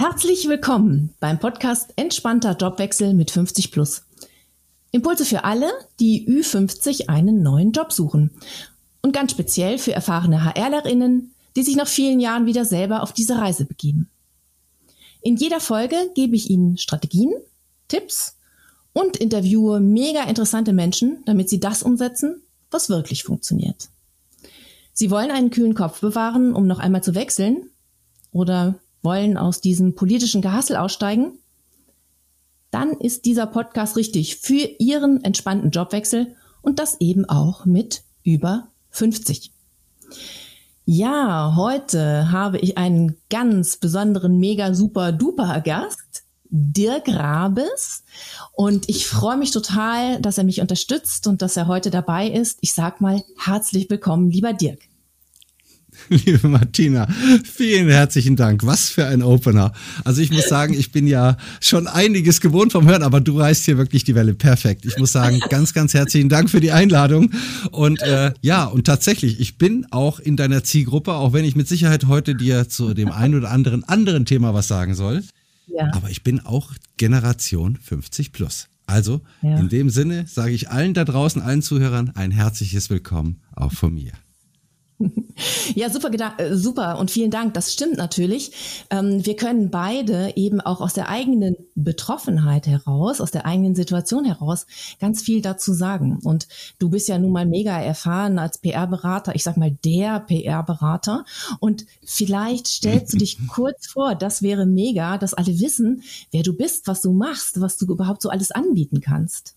Herzlich willkommen beim Podcast Entspannter Jobwechsel mit 50 Plus. Impulse für alle, die Ü50 einen neuen Job suchen. Und ganz speziell für erfahrene HRlerinnen, die sich nach vielen Jahren wieder selber auf diese Reise begeben. In jeder Folge gebe ich Ihnen Strategien, Tipps und interviewe mega interessante Menschen, damit Sie das umsetzen, was wirklich funktioniert. Sie wollen einen kühlen Kopf bewahren, um noch einmal zu wechseln? Oder wollen aus diesem politischen Gehassel aussteigen, dann ist dieser Podcast richtig für Ihren entspannten Jobwechsel und das eben auch mit über 50. Ja, heute habe ich einen ganz besonderen, mega super duper Gast, Dirk Rabes. Und ich freue mich total, dass er mich unterstützt und dass er heute dabei ist. Ich sag mal herzlich willkommen, lieber Dirk. Liebe Martina, vielen herzlichen Dank. Was für ein Opener. Also ich muss sagen, ich bin ja schon einiges gewohnt vom Hören, aber du reißt hier wirklich die Welle perfekt. Ich muss sagen, ganz, ganz herzlichen Dank für die Einladung. Und äh, ja, und tatsächlich, ich bin auch in deiner Zielgruppe, auch wenn ich mit Sicherheit heute dir zu dem einen oder anderen anderen Thema was sagen soll. Ja. Aber ich bin auch Generation 50 plus. Also ja. in dem Sinne sage ich allen da draußen, allen Zuhörern ein herzliches Willkommen auch von mir. Ja, super, äh, super und vielen Dank. Das stimmt natürlich. Ähm, wir können beide eben auch aus der eigenen Betroffenheit heraus, aus der eigenen Situation heraus ganz viel dazu sagen. Und du bist ja nun mal mega erfahren als PR-Berater. Ich sag mal der PR-Berater. Und vielleicht stellst du dich kurz vor. Das wäre mega, dass alle wissen, wer du bist, was du machst, was du überhaupt so alles anbieten kannst.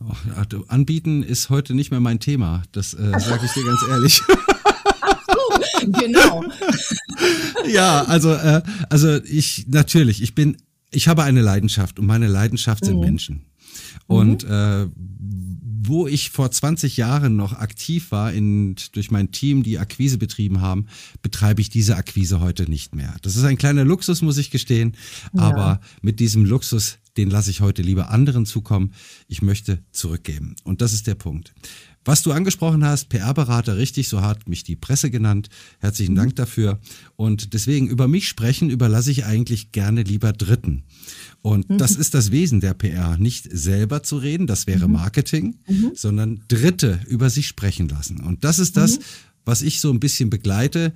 Oh, anbieten ist heute nicht mehr mein Thema. Das äh, sage ich dir ganz ehrlich. genau. ja, also, äh, also ich natürlich, ich bin, ich habe eine Leidenschaft und meine Leidenschaft sind mhm. Menschen. Und mhm. äh, wo ich vor 20 Jahren noch aktiv war in, durch mein Team, die Akquise betrieben haben, betreibe ich diese Akquise heute nicht mehr. Das ist ein kleiner Luxus, muss ich gestehen. Ja. Aber mit diesem Luxus, den lasse ich heute lieber anderen zukommen. Ich möchte zurückgeben. Und das ist der Punkt. Was du angesprochen hast, PR-Berater, richtig, so hat mich die Presse genannt. Herzlichen Dank dafür. Und deswegen über mich sprechen überlasse ich eigentlich gerne lieber Dritten. Und mhm. das ist das Wesen der PR, nicht selber zu reden, das wäre mhm. Marketing, mhm. sondern Dritte über sich sprechen lassen. Und das ist das, mhm. was ich so ein bisschen begleite,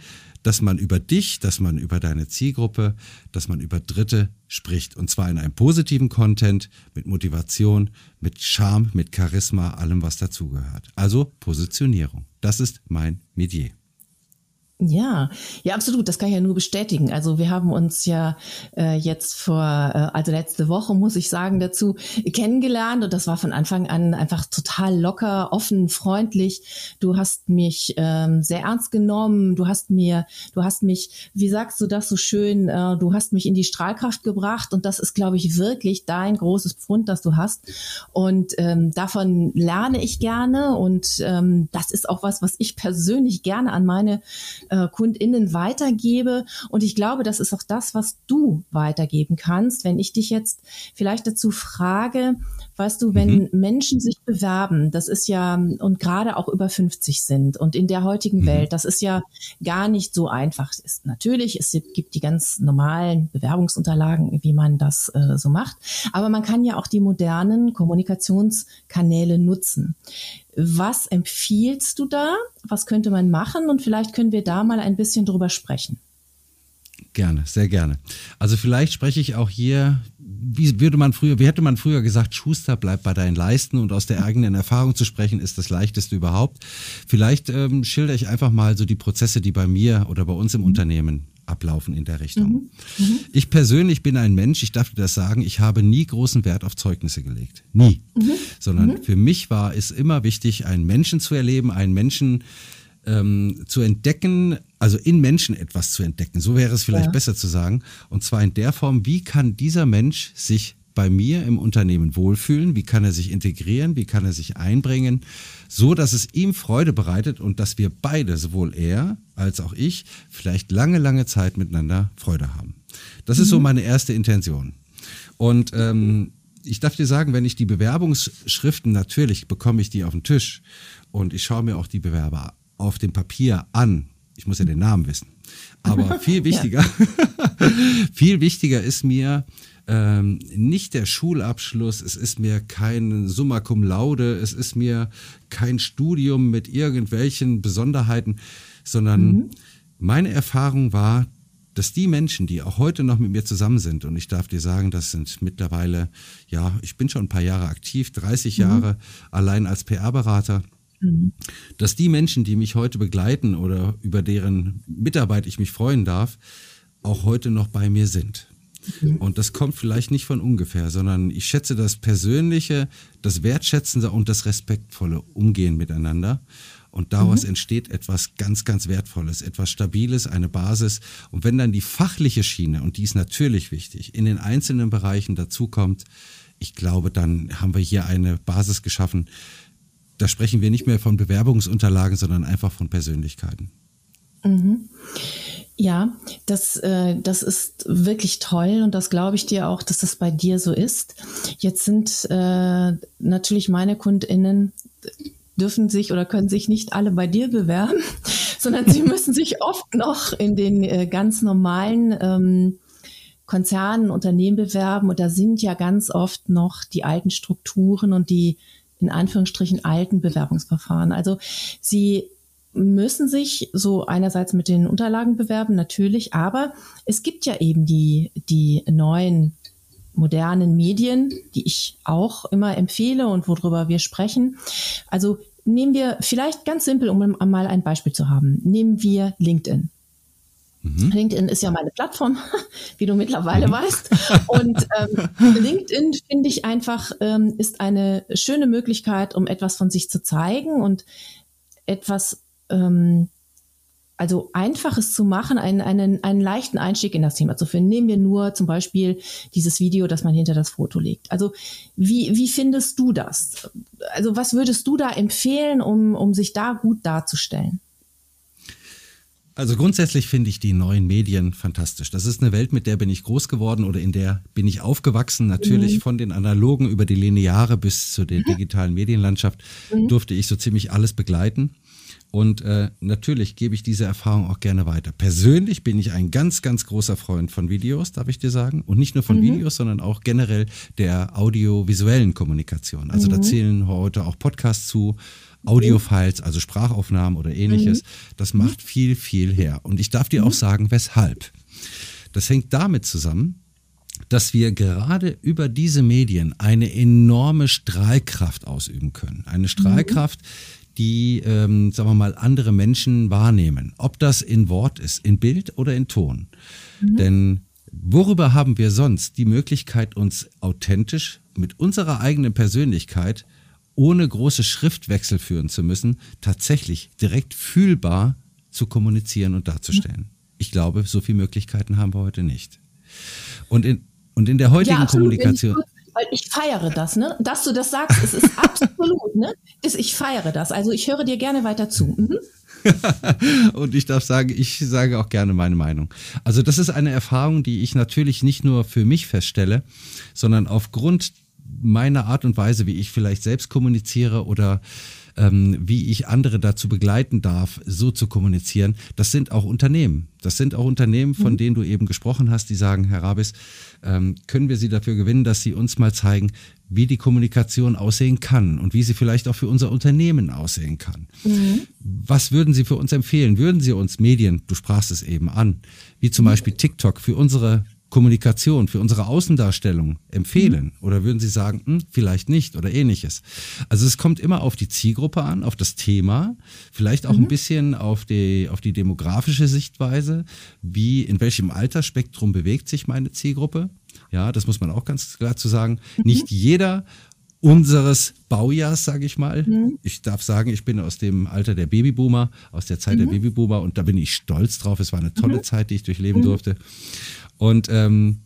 dass man über dich, dass man über deine Zielgruppe, dass man über Dritte spricht. Und zwar in einem positiven Content, mit Motivation, mit Charme, mit Charisma, allem, was dazugehört. Also Positionierung. Das ist mein Medier. Ja, ja, absolut. Das kann ich ja nur bestätigen. Also wir haben uns ja äh, jetzt vor, äh, also letzte Woche muss ich sagen dazu kennengelernt und das war von Anfang an einfach total locker, offen, freundlich. Du hast mich ähm, sehr ernst genommen. Du hast mir, du hast mich, wie sagst du das so schön? Äh, du hast mich in die Strahlkraft gebracht und das ist, glaube ich, wirklich dein großes Pfund, das du hast. Und ähm, davon lerne ich gerne und ähm, das ist auch was, was ich persönlich gerne an meine äh, KundInnen weitergebe. Und ich glaube, das ist auch das, was du weitergeben kannst. Wenn ich dich jetzt vielleicht dazu frage, weißt du, wenn mhm. Menschen sich bewerben, das ist ja, und gerade auch über 50 sind und in der heutigen mhm. Welt, das ist ja gar nicht so einfach. Ist natürlich, es gibt die ganz normalen Bewerbungsunterlagen, wie man das äh, so macht. Aber man kann ja auch die modernen Kommunikationskanäle nutzen. Was empfiehlst du da? Was könnte man machen? Und vielleicht können wir da mal ein bisschen drüber sprechen. Gerne, sehr gerne. Also vielleicht spreche ich auch hier, wie würde man früher, wie hätte man früher gesagt, Schuster bleibt bei deinen Leisten und aus der eigenen Erfahrung zu sprechen ist das leichteste überhaupt. Vielleicht ähm, schilder ich einfach mal so die Prozesse, die bei mir oder bei uns im Unternehmen ablaufen in der Richtung. Mhm. Mhm. Ich persönlich bin ein Mensch, ich darf dir das sagen, ich habe nie großen Wert auf Zeugnisse gelegt. Nie. Mhm. Sondern mhm. für mich war es immer wichtig, einen Menschen zu erleben, einen Menschen ähm, zu entdecken, also in Menschen etwas zu entdecken. So wäre es vielleicht ja. besser zu sagen. Und zwar in der Form, wie kann dieser Mensch sich bei mir im Unternehmen wohlfühlen? Wie kann er sich integrieren? Wie kann er sich einbringen? So, dass es ihm Freude bereitet und dass wir beide, sowohl er als auch ich, vielleicht lange, lange Zeit miteinander Freude haben. Das mhm. ist so mhm. meine erste Intention. Und ähm, ich darf dir sagen, wenn ich die Bewerbungsschriften, natürlich bekomme ich die auf den Tisch und ich schaue mir auch die Bewerber auf dem Papier an Ich muss ja den Namen wissen. Aber viel wichtiger, viel wichtiger ist mir ähm, nicht der Schulabschluss, es ist mir kein Summa cum laude, es ist mir kein Studium mit irgendwelchen Besonderheiten, sondern mhm. meine Erfahrung war, dass die Menschen, die auch heute noch mit mir zusammen sind, und ich darf dir sagen, das sind mittlerweile, ja, ich bin schon ein paar Jahre aktiv, 30 mhm. Jahre allein als PR-Berater, mhm. dass die Menschen, die mich heute begleiten oder über deren Mitarbeit ich mich freuen darf, auch heute noch bei mir sind. Mhm. Und das kommt vielleicht nicht von ungefähr, sondern ich schätze das Persönliche, das Wertschätzende und das respektvolle Umgehen miteinander. Und daraus mhm. entsteht etwas ganz, ganz Wertvolles, etwas Stabiles, eine Basis. Und wenn dann die fachliche Schiene, und die ist natürlich wichtig, in den einzelnen Bereichen dazukommt, ich glaube, dann haben wir hier eine Basis geschaffen. Da sprechen wir nicht mehr von Bewerbungsunterlagen, sondern einfach von Persönlichkeiten. Mhm. Ja, das, äh, das ist wirklich toll und das glaube ich dir auch, dass das bei dir so ist. Jetzt sind äh, natürlich meine KundInnen dürfen sich oder können sich nicht alle bei dir bewerben, sondern sie müssen sich oft noch in den äh, ganz normalen ähm, Konzernen, Unternehmen bewerben. Und da sind ja ganz oft noch die alten Strukturen und die in Anführungsstrichen alten Bewerbungsverfahren. Also sie müssen sich so einerseits mit den Unterlagen bewerben, natürlich, aber es gibt ja eben die, die neuen modernen Medien, die ich auch immer empfehle und worüber wir sprechen. Also nehmen wir vielleicht ganz simpel, um mal ein Beispiel zu haben, nehmen wir LinkedIn. Mhm. LinkedIn ist ja meine Plattform, wie du mittlerweile mhm. weißt. Und ähm, LinkedIn finde ich einfach ähm, ist eine schöne Möglichkeit, um etwas von sich zu zeigen und etwas ähm, also einfaches zu machen, einen, einen, einen leichten Einstieg in das Thema zu finden. Nehmen wir nur zum Beispiel dieses Video, das man hinter das Foto legt. Also wie, wie findest du das? Also was würdest du da empfehlen, um, um sich da gut darzustellen? Also grundsätzlich finde ich die neuen Medien fantastisch. Das ist eine Welt, mit der bin ich groß geworden oder in der bin ich aufgewachsen. Natürlich mhm. von den analogen über die lineare bis zu der digitalen Medienlandschaft mhm. durfte ich so ziemlich alles begleiten. Und äh, natürlich gebe ich diese Erfahrung auch gerne weiter. Persönlich bin ich ein ganz, ganz großer Freund von Videos, darf ich dir sagen. Und nicht nur von mhm. Videos, sondern auch generell der audiovisuellen Kommunikation. Also mhm. da zählen heute auch Podcasts zu, Audiofiles, also Sprachaufnahmen oder ähnliches. Mhm. Das macht viel, viel her. Und ich darf dir auch mhm. sagen, weshalb. Das hängt damit zusammen, dass wir gerade über diese Medien eine enorme Strahlkraft ausüben können. Eine Strahlkraft, die, ähm, sagen wir mal, andere Menschen wahrnehmen. Ob das in Wort ist, in Bild oder in Ton. Mhm. Denn worüber haben wir sonst die Möglichkeit, uns authentisch mit unserer eigenen Persönlichkeit, ohne große Schriftwechsel führen zu müssen, tatsächlich direkt fühlbar zu kommunizieren und darzustellen? Ich glaube, so viele Möglichkeiten haben wir heute nicht. Und in, und in der heutigen ja, Kommunikation weil ich feiere das, ne? Dass du das sagst, es ist absolut, ne? Ich feiere das. Also ich höre dir gerne weiter zu. Mhm. und ich darf sagen, ich sage auch gerne meine Meinung. Also das ist eine Erfahrung, die ich natürlich nicht nur für mich feststelle, sondern aufgrund meiner Art und Weise, wie ich vielleicht selbst kommuniziere oder ähm, wie ich andere dazu begleiten darf, so zu kommunizieren. Das sind auch Unternehmen. Das sind auch Unternehmen, von mhm. denen du eben gesprochen hast, die sagen, Herr Rabis, ähm, können wir Sie dafür gewinnen, dass Sie uns mal zeigen, wie die Kommunikation aussehen kann und wie sie vielleicht auch für unser Unternehmen aussehen kann. Mhm. Was würden Sie für uns empfehlen? Würden Sie uns Medien, du sprachst es eben an, wie zum mhm. Beispiel TikTok für unsere Kommunikation, für unsere Außendarstellung empfehlen? Mhm. Oder würden Sie sagen, hm, vielleicht nicht oder ähnliches? Also es kommt immer auf die Zielgruppe an, auf das Thema, vielleicht auch mhm. ein bisschen auf die, auf die demografische Sichtweise. Wie, in welchem Altersspektrum bewegt sich meine Zielgruppe? Ja, das muss man auch ganz klar zu sagen. Mhm. Nicht jeder unseres Baujahrs, sage ich mal. Mhm. Ich darf sagen, ich bin aus dem Alter der Babyboomer, aus der Zeit mhm. der Babyboomer und da bin ich stolz drauf. Es war eine tolle mhm. Zeit, die ich durchleben mhm. durfte. Und ähm,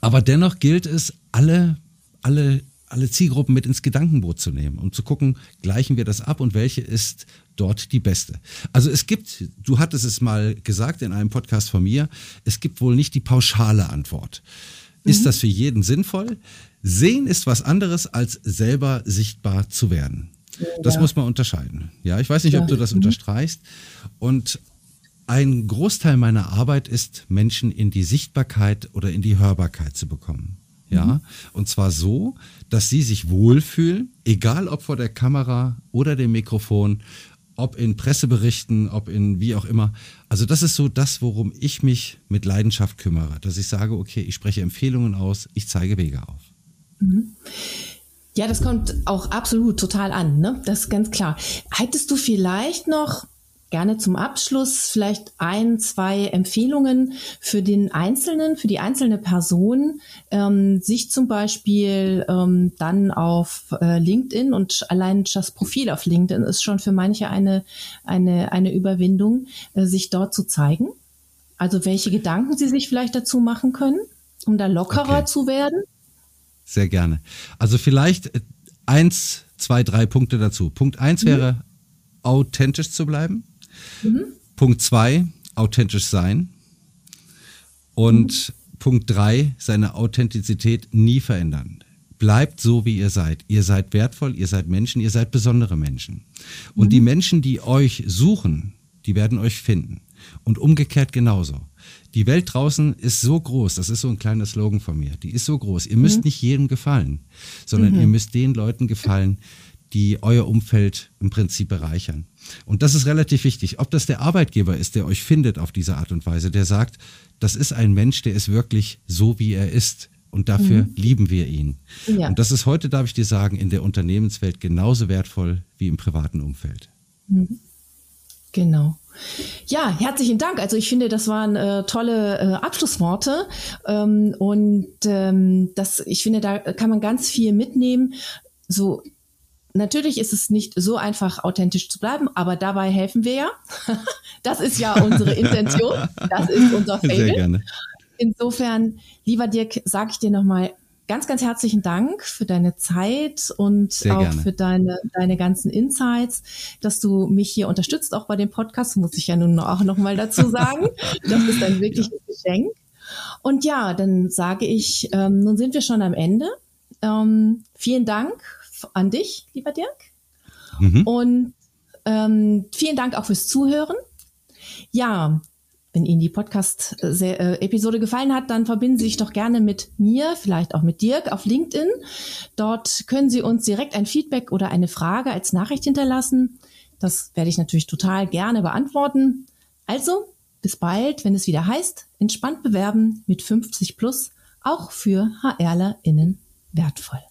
aber dennoch gilt es, alle, alle, alle Zielgruppen mit ins Gedankenboot zu nehmen und zu gucken, gleichen wir das ab und welche ist dort die beste. Also es gibt, du hattest es mal gesagt in einem Podcast von mir, es gibt wohl nicht die pauschale Antwort. Ist mhm. das für jeden sinnvoll? Sehen ist was anderes, als selber sichtbar zu werden. Das ja. muss man unterscheiden. Ja, ich weiß nicht, ob du das mhm. unterstreichst. Und ein Großteil meiner Arbeit ist, Menschen in die Sichtbarkeit oder in die Hörbarkeit zu bekommen. Ja, mhm. und zwar so, dass sie sich wohlfühlen, egal ob vor der Kamera oder dem Mikrofon, ob in Presseberichten, ob in wie auch immer. Also das ist so das, worum ich mich mit Leidenschaft kümmere, dass ich sage, okay, ich spreche Empfehlungen aus, ich zeige Wege auf. Mhm. Ja, das kommt auch absolut total an, ne? Das ist ganz klar. Hättest du vielleicht noch gerne zum Abschluss vielleicht ein, zwei Empfehlungen für den Einzelnen, für die einzelne Person, ähm, sich zum Beispiel ähm, dann auf äh, LinkedIn und allein das Profil auf LinkedIn ist schon für manche eine, eine, eine Überwindung, äh, sich dort zu zeigen. Also welche Gedanken Sie sich vielleicht dazu machen können, um da lockerer okay. zu werden? Sehr gerne. Also vielleicht äh, eins, zwei, drei Punkte dazu. Punkt eins mhm. wäre, authentisch zu bleiben. Mhm. Punkt zwei, authentisch sein. Und mhm. Punkt drei, seine Authentizität nie verändern. Bleibt so, wie ihr seid. Ihr seid wertvoll, ihr seid Menschen, ihr seid besondere Menschen. Und mhm. die Menschen, die euch suchen, die werden euch finden. Und umgekehrt genauso. Die Welt draußen ist so groß, das ist so ein kleiner Slogan von mir, die ist so groß. Ihr müsst mhm. nicht jedem gefallen, sondern mhm. ihr müsst den Leuten gefallen, die euer Umfeld im Prinzip bereichern. Und das ist relativ wichtig. Ob das der Arbeitgeber ist, der euch findet auf diese Art und Weise, der sagt, das ist ein Mensch, der ist wirklich so, wie er ist. Und dafür mhm. lieben wir ihn. Ja. Und das ist heute, darf ich dir sagen, in der Unternehmenswelt genauso wertvoll wie im privaten Umfeld. Mhm. Genau. Ja, herzlichen Dank. Also ich finde, das waren äh, tolle äh, Abschlussworte ähm, und ähm, das, ich finde, da kann man ganz viel mitnehmen. So Natürlich ist es nicht so einfach, authentisch zu bleiben, aber dabei helfen wir ja. Das ist ja unsere Intention. Das ist unser Fable. Sehr gerne. Insofern, lieber Dirk, sage ich dir nochmal ganz, ganz herzlichen Dank für deine Zeit und Sehr auch gerne. für deine, deine ganzen Insights, dass du mich hier unterstützt, auch bei dem Podcast, muss ich ja nun auch nochmal dazu sagen. das ist ein wirkliches ja. Geschenk. Und ja, dann sage ich, ähm, nun sind wir schon am Ende. Ähm, vielen Dank an dich, lieber Dirk. Mhm. Und ähm, vielen Dank auch fürs Zuhören. Ja, wenn Ihnen die Podcast-Episode gefallen hat, dann verbinden Sie sich doch gerne mit mir, vielleicht auch mit Dirk auf LinkedIn. Dort können Sie uns direkt ein Feedback oder eine Frage als Nachricht hinterlassen. Das werde ich natürlich total gerne beantworten. Also, bis bald, wenn es wieder heißt, entspannt bewerben mit 50 plus, auch für HRlerInnen wertvoll.